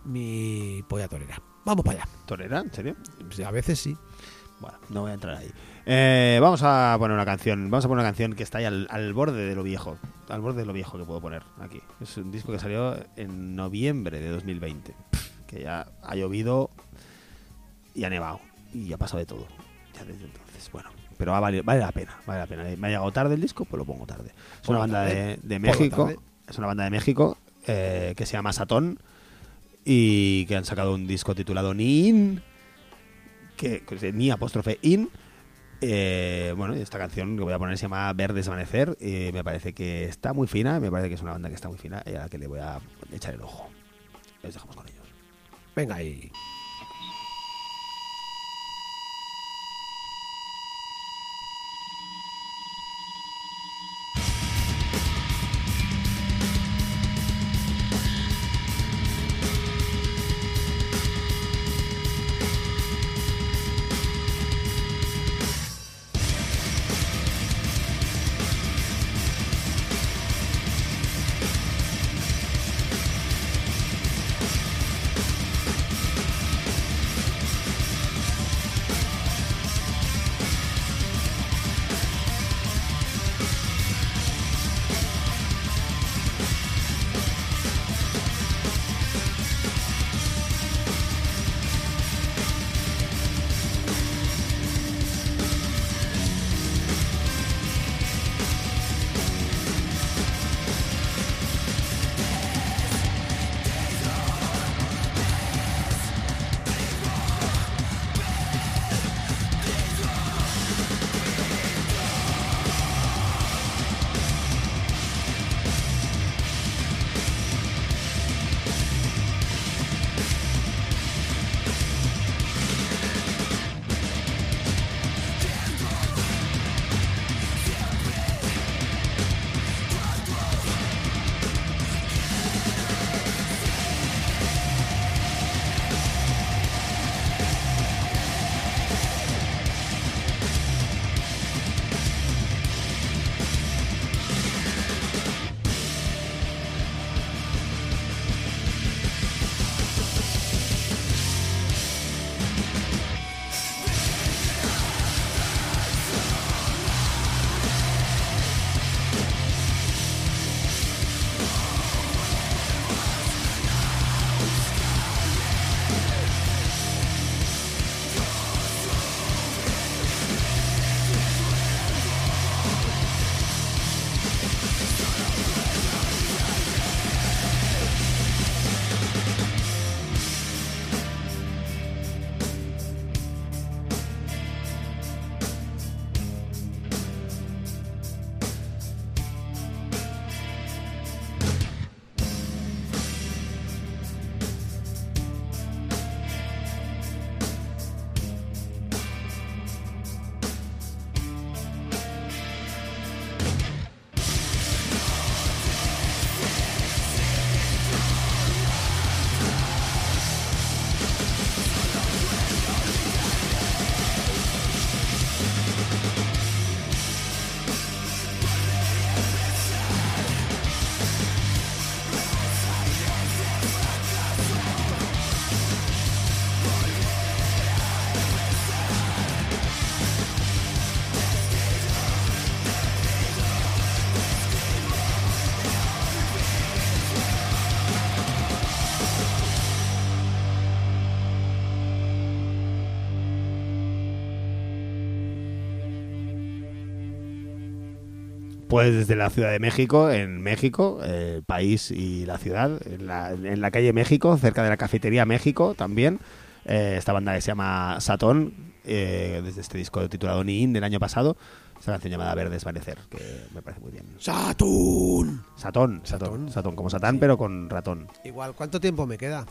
mi polla torera. Vamos para allá. ¿Torera? ¿En serio? A veces sí. Bueno, no voy a entrar ahí. Eh, vamos a poner una canción. Vamos a poner una canción que está ahí al, al borde de lo viejo. Al borde de lo viejo que puedo poner aquí. Es un disco que salió en noviembre de 2020. Pff, Que ya ha llovido y ha nevado. Y ha pasado de todo. Ya desde entonces. Bueno, pero va- vale, vale la pena. Vale la pena. Me ha llegado tarde el disco, pues lo pongo tarde. Es una banda de, de Ponlo México. Es una banda de México eh, que se llama Satón. Y que han sacado un disco titulado Nin que, ni apóstrofe in. Eh, bueno, esta canción que voy a poner se llama Verdes Amanecer. Y me parece que está muy fina. Me parece que es una banda que está muy fina y a la que le voy a echar el ojo. Les dejamos con ellos. Venga ahí. Pues desde la Ciudad de México, en México, eh, el país y la ciudad, en la, en la calle México, cerca de la cafetería México también. eh, esta banda que se llama Satón, eh, desde este disco titulado Niin del año pasado. Esta canción llamada Ver Desvanecer, que me parece muy bien. ¡Saturn! Satón, Satón, Satón. Satón, como Satán, pero con ratón. Igual, ¿cuánto tiempo me queda?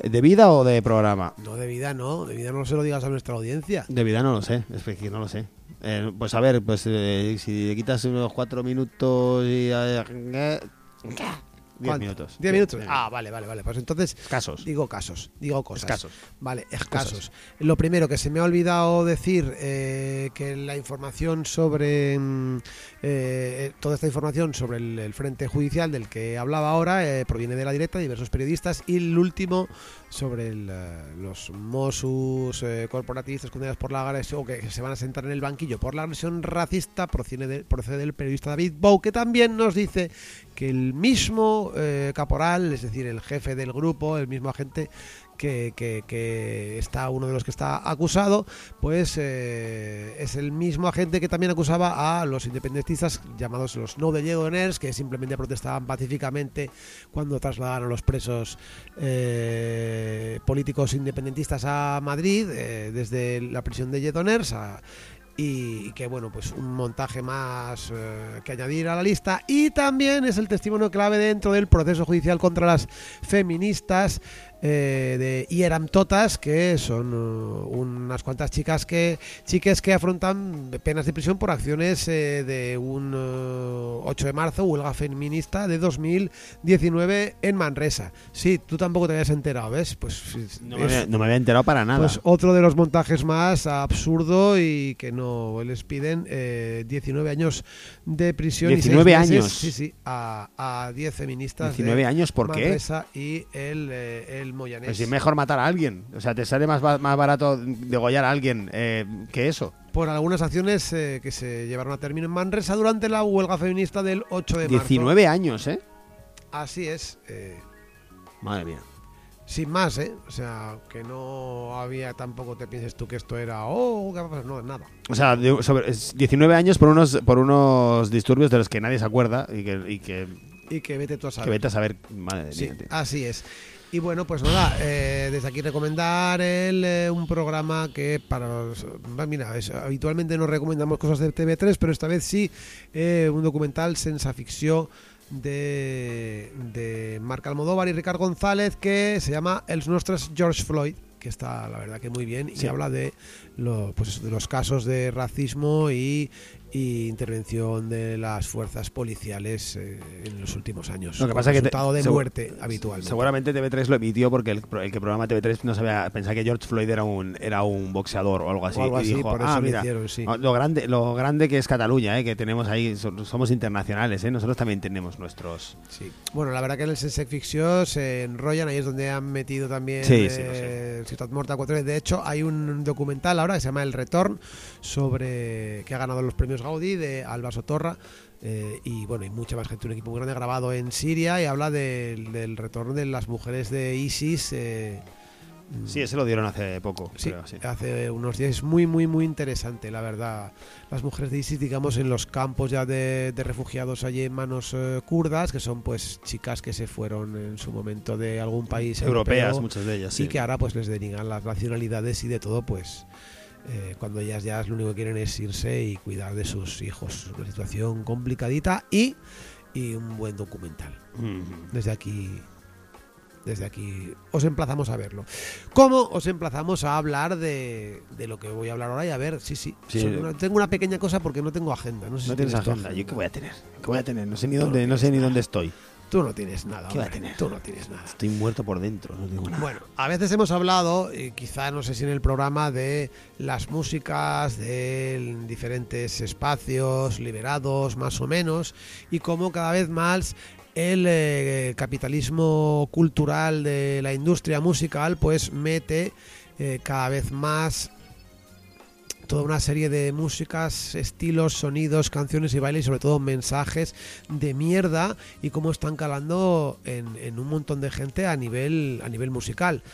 Eh, ¿De vida o de programa? No, de vida no, de vida no se lo digas a nuestra audiencia. De vida no lo sé, es que no lo sé. Eh, pues a ver, pues eh, si le quitas unos cuatro minutos y... eh, eh, diez minutos. ¿Diez minutos? Diez Ah, vale, vale, vale. Pues entonces Casos. digo casos, digo cosas. Escasos. Vale, escasos. Lo primero que se me ha olvidado decir, eh, que la información sobre mm, eh, toda esta información sobre el, el frente judicial del que hablaba ahora eh, proviene de la directa de diversos periodistas y el último sobre el, eh, los Mossos eh, corporatistas condenados por la agresión o que se van a sentar en el banquillo por la agresión racista procede, de- procede del periodista David Bow que también nos dice que el mismo eh, caporal, es decir, el jefe del grupo, el mismo agente que, está uno de los que está acusado, pues eh, es el mismo agente que también acusaba a los independentistas llamados los no de que simplemente protestaban pacíficamente cuando trasladaron los presos eh, políticos independentistas a Madrid desde la prisión de Lledoners a- y que bueno pues un montaje más eh, que añadir a la lista. Y también es el testimonio clave dentro del proceso judicial contra las feministas eh, de Ieram Totas que son eh, unas cuantas chicas que chiques que afrontan penas de prisión por acciones eh, de un eh, 8 de marzo huelga feminista de 2019 en Manresa sí tú tampoco te habías enterado ves pues No me, es- había, no me había enterado para nada. pues otro de los montajes más absurdo y que no les piden eh, 19 años de prisión. y seis 19 meses, años. Sí, sí, a, a 10 feministas. 19 de años, ¿por qué? Y el, eh, el Moyanés. Pues si es mejor matar a alguien. O sea, te sale más, más barato degollar a alguien eh, que eso. Por algunas acciones eh, que se llevaron a término en Manresa durante la huelga feminista del 8 de marzo. 19 años, ¿eh? Así es. eh, Madre mía. sin más, ¿eh? O sea, que no había tampoco te pienses tú que esto era, oh, ¿qué va a pasar? No, nada. O sea, sobre, es 19 años por unos, por unos disturbios de los que nadie se acuerda y que, y que, Y que vete tú a saber. que vete a saber. Madre Sí, mía, así es. Y bueno, pues nada, eh, desde aquí recomendar el, eh, un programa que para los- mira, es- habitualmente no recomendamos cosas de TV3, pero esta vez sí, eh, un documental sensa ficción de, de Marc Almodóvar y Ricard González que se llama Els nostres George Floyd que está la verdad que muy bien Sí. y habla de, lo, pues eso, de los casos de racismo y, y intervención de las fuerzas policiales eh, en los últimos años. Lo que pasa es que te- resultado de muerte habitualmente. Seguramente TV3 lo emitió porque el, que programa TV3 no sabía pensaba que George Floyd era un era un boxeador o algo así. O algo y así, dijo, por eso ah, lo mira, hicieron, sí. lo grande lo grande que es Cataluña, eh, que tenemos ahí, so- somos internacionales, eh, nosotros también tenemos nuestros. Sí. Bueno, la verdad que en el Sense Ficción se enrollan, ahí es donde han metido también Sí, sí, eh, Ciudad Morta 4 De hecho, hay un documental ahora que se llama El Retorn, sobre que ha ganado los premios Gaudí de Alba Sotorra. eh, y bueno, hay mucha más gente, un equipo muy grande grabado en Siria y habla del, del retorno de las mujeres de ISIS. eh, Sí, ese lo dieron hace poco, Sí, creo, sí. hace unos días. Es muy, muy, muy interesante, la verdad. Las mujeres de ISIS, digamos, en los campos ya de, de refugiados allí en manos eh, kurdas, que son pues chicas que se fueron en su momento de algún país Europeas, europeo muchas de ellas, y sí. que ahora pues les denigan las nacionalidades y de todo, pues eh, cuando ellas ya lo único que quieren es irse y cuidar de sus hijos. Una situación complicadita y, y un buen documental desde aquí desde aquí os emplazamos a verlo. ¿Cómo os emplazamos a hablar de, de lo que voy a hablar ahora? Y a ver, sí, sí. Sí. Son una- tengo una pequeña cosa porque no tengo agenda. No, sé No si tienes agenda. ¿Yo qué voy a tener? ¿Qué voy a tener? No sé ni dónde, no sé ni dónde estoy. Tú no tienes nada. ¿Qué voy a hombre, tener? Tú no tienes nada. Estoy muerto por dentro, no tengo nada. Bueno, a veces hemos hablado, y quizá no sé si en el programa, de las músicas, de diferentes espacios liberados, más o menos, y cómo cada vez más el eh, capitalismo cultural de la industria musical pues mete eh, cada vez más toda una serie de músicas, estilos, sonidos, canciones y bailes y sobre todo mensajes de mierda y cómo están calando en, en un montón de gente a nivel, a nivel musical.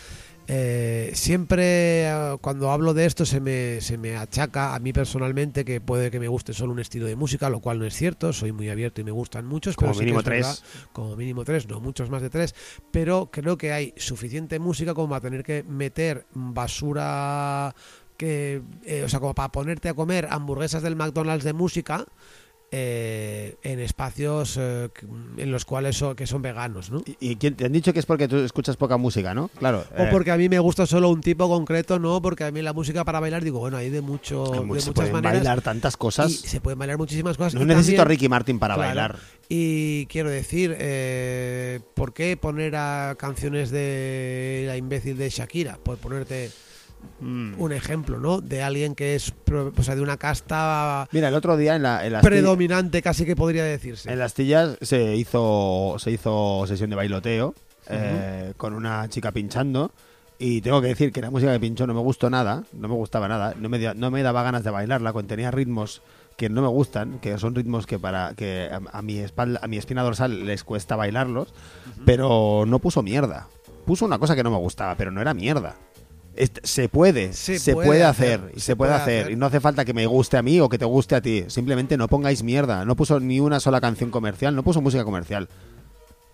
eh, siempre eh, cuando hablo de esto se me, se me achaca a mí personalmente que puede que me guste solo un estilo de música, lo cual no es cierto, soy muy abierto y me gustan muchos, Como pero sí que mínimo es tres. verdad, como mínimo tres, no muchos más de tres, pero creo que hay suficiente música como para tener que meter basura que, eh, o sea, como para ponerte a comer hamburguesas del McDonald's de música. eh, en espacios eh, en los cuales son, que son veganos, ¿no? ¿Y, y quién te han dicho que es porque tú escuchas poca música, no? Claro. O eh, porque a mí me gusta solo un tipo concreto, no, porque a mí la música para bailar, digo, bueno, hay de mucho, hay de se muchas pueden maneras. bailar tantas cosas. Y se pueden bailar muchísimas cosas. no necesito a Ricky Martin para Claro. bailar. Y quiero decir, eh, ¿por qué poner a canciones de la imbécil de Shakira? Por ponerte Mm. un ejemplo, ¿no? De alguien que es, o sea, de una casta Mira, el otro día en, la, en predominante, casi que podría decirse. en las tillas se hizo se hizo sesión de bailoteo eh, con una chica pinchando y tengo que decir que la música que pinchó no me gustó nada, no me gustaba nada, no me, no me daba ganas de bailarla, contenía ritmos que no me gustan, que son ritmos que para que a, a mi espalda, a mi espina dorsal les cuesta bailarlos, pero no puso mierda. Puso una cosa que no me gustaba, pero no era mierda. Se puede, Se se, puede puede, hacer, se se puede puede hacer. hacer. Y no hace falta que me guste a mí o que te guste a ti. Simplemente no pongáis mierda. No puso ni una sola canción comercial, no puso música comercial.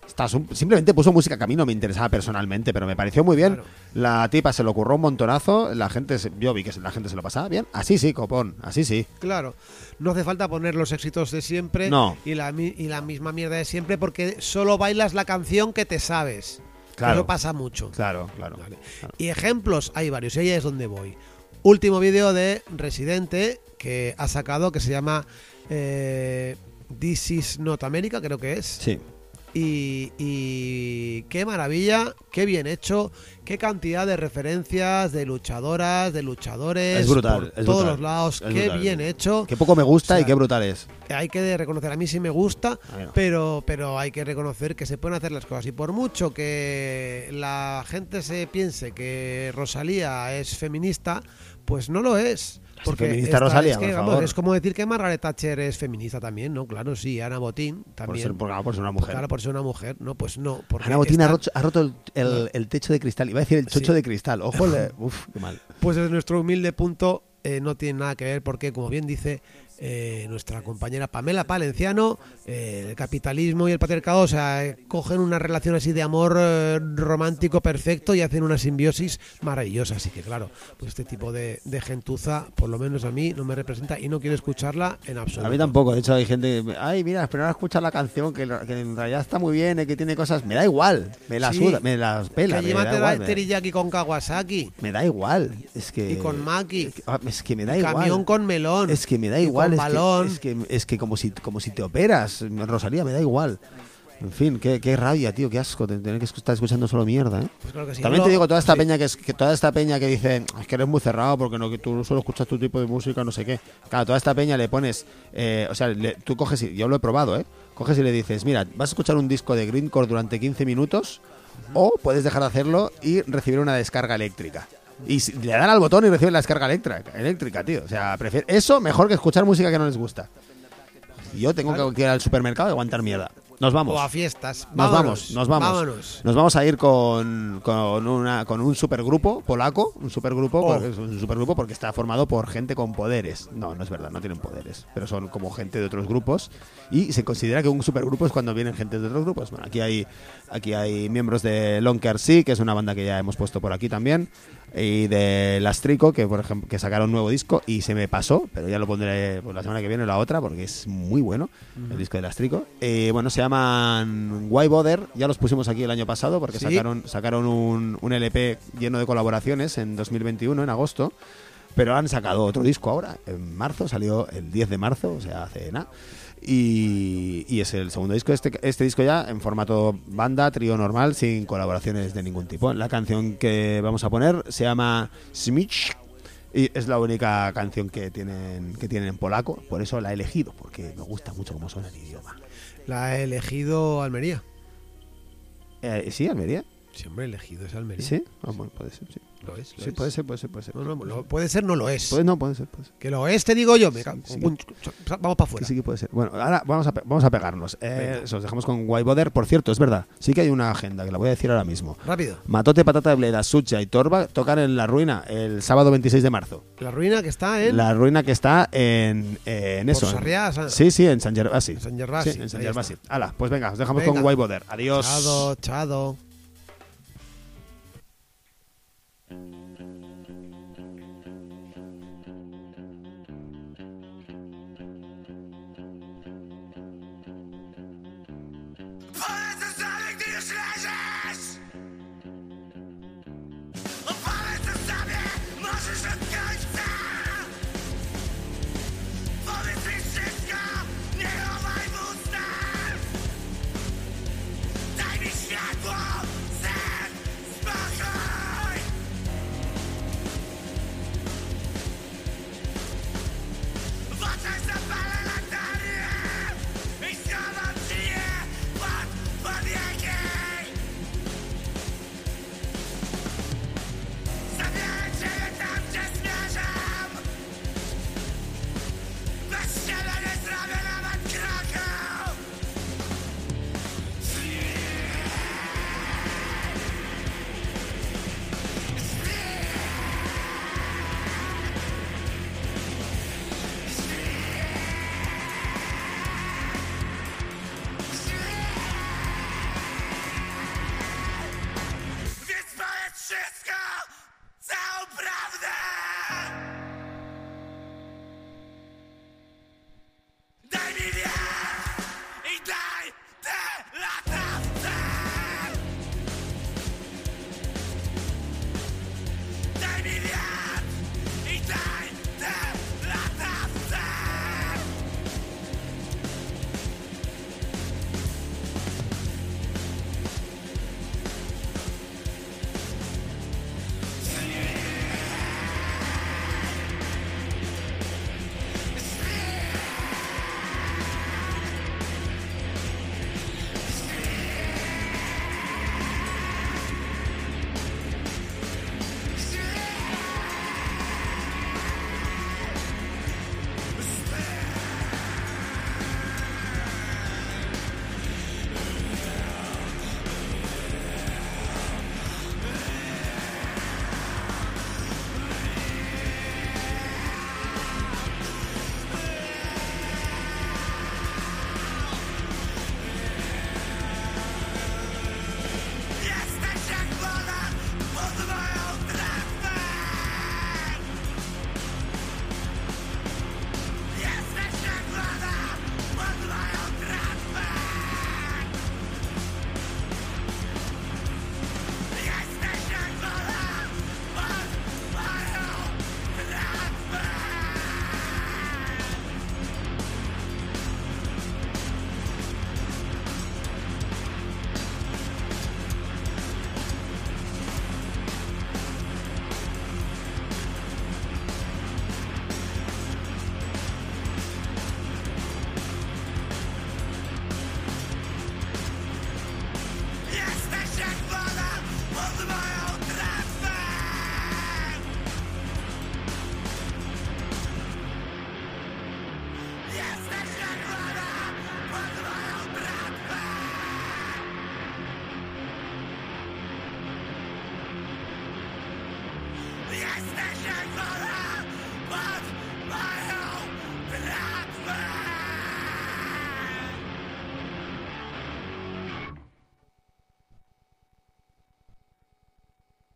Está, simplemente puso música que a mí no me interesaba personalmente, pero me pareció muy bien. Claro. La tipa se lo ocurrió un montonazo, la gente, se- yo vi que la gente se lo pasaba bien. Así sí, copón, así sí. Claro, no hace falta poner los éxitos de siempre No. y, la, y la misma mierda de siempre porque solo bailas la canción que te sabes. Claro. Eso pasa mucho. Claro, claro. Vale. claro. Y ejemplos hay varios, y ahí es donde voy. Último vídeo de Residente que ha sacado que se llama eh, This is Not America, creo que es. Sí. Y, y qué maravilla, qué bien hecho, qué cantidad de referencias de luchadoras, de luchadores, Es brutal, por es todos brutal, los lados, qué brutal. bien hecho. Qué poco me gusta O sea, y qué brutal es. Hay que reconocer, a mí sí me gusta, no. pero, pero hay que reconocer que se pueden hacer las cosas. Y por mucho que la gente se piense que Rosalía es feminista, pues no lo es. Porque feminista esta- Rosalía, es, que, por vamos, favor. es como decir que Margaret Thatcher es feminista también, ¿no? Claro, sí, Ana Botín Por también. ser, por, por ser una mujer. Claro, por ser una mujer, no, pues no. Ana Botín ha esta- roto, ha roto el, el- el techo de cristal. Iba a decir el chocho Sí. de cristal. Ojo, *laughs* uf, qué mal. Pues desde nuestro humilde punto eh, no tiene nada que ver porque, como bien dice eh, nuestra compañera Pamela Palenciano, eh, el capitalismo y el patriarcado, o sea, eh, cogen una relación así de amor eh, romántico perfecto y hacen una simbiosis maravillosa. Así que, claro, pues este tipo de, de gentuza, por lo menos a mí, no me representa y no quiero escucharla en absoluto. A mí tampoco. De hecho, hay gente que. Ay, mira, pero ahora escucha la canción que, que en realidad está muy bien y que tiene cosas. Me da igual. Me la Sí. suda, me las pela. Que Me da igual. Me, teriyaki con Kawasaki me da igual. Es que. y con Maki, Es que me da camión igual. con melón. Es que me da igual. Es. Que, es, que, es que como si, como si te operas, Rosalía, me da igual. En fin, qué, qué rabia, tío, qué asco tener que estar escuchando solo mierda, ¿eh? Pues claro que sí. También te digo, toda esta sí. peña que es que toda esta peña que dice es que eres muy cerrado porque no que tú solo escuchas tu tipo de música, no sé qué. Claro, toda esta peña le pones, eh, o sea, le- tú coges y yo lo he probado, ¿eh? Coges y le dices, mira, vas a escuchar un disco de Greencore durante 15 minutos o puedes dejar de hacerlo y recibir una descarga eléctrica. Y le dan al botón y reciben la descarga eléctrica, eléctrica, tío. O sea, prefiero eso mejor que escuchar música que no les gusta. Yo tengo que ir al supermercado y aguantar mierda. Nos vamos. O a fiestas. Nos Vámonos, vamos, nos vamos. Vámonos. Nos vamos a ir con, con, una, con un supergrupo polaco, un supergrupo, Oh. porque, un supergrupo porque está formado por gente con poderes. No, no es verdad, no tienen poderes, pero son como gente de otros grupos y se considera que un supergrupo es cuando vienen gente de otros grupos. Bueno, aquí hay aquí hay miembros de Lonker Sea, que es una banda que ya hemos puesto por aquí también, y de Lastrico, que por ejemplo que sacaron un nuevo disco y se me pasó, pero ya lo pondré pues, la semana que viene o la otra porque es muy bueno el disco de Lastrico. Eh, bueno, se llaman Why Bother, ya los pusimos aquí el año pasado porque Sí. sacaron sacaron un, un LP lleno de colaboraciones en 2021 en agosto. Pero han sacado otro disco ahora, en marzo, salió el 10 de marzo, o sea, hace nada. Y, y es el segundo disco. Este, este disco ya en formato banda, trío normal, sin colaboraciones de ningún tipo. La canción que vamos a poner se llama Smich y es la única canción que tienen, que tienen en polaco. Por eso la he elegido, porque me gusta mucho cómo suena el idioma. La he elegido Almería. Eh, ¿Sí, Almería? Siempre elegido es Almería. ¿Sí? Ah, bueno, puede ser, sí. Lo es. lo Sí, es. puede ser, puede ser, puede ser. No, no, lo- puede ser, no lo es. Puede- no, puede ser, puede ser. Que lo es, te digo yo. Me cago- sí. Vamos para afuera. Sí que puede ser. Bueno, ahora vamos a, vamos a pegarnos. Eh, eso, os dejamos con Wayboder. Por cierto, es verdad, sí que hay una agenda que la voy a decir ahora mismo. Rápido. Matote, Patata de Bleda, Sucha y Torba tocan en La Ruina el sábado 26 de marzo. La ruina que está en. La ruina que está en, en eso. en- Sarriá, San- Sí, sí, en San Gervasi. En San Gervasi, Sí, en San Gervasi. Hala, pues venga, os dejamos Venga. con Wayboder. Adiós. Chado, chado.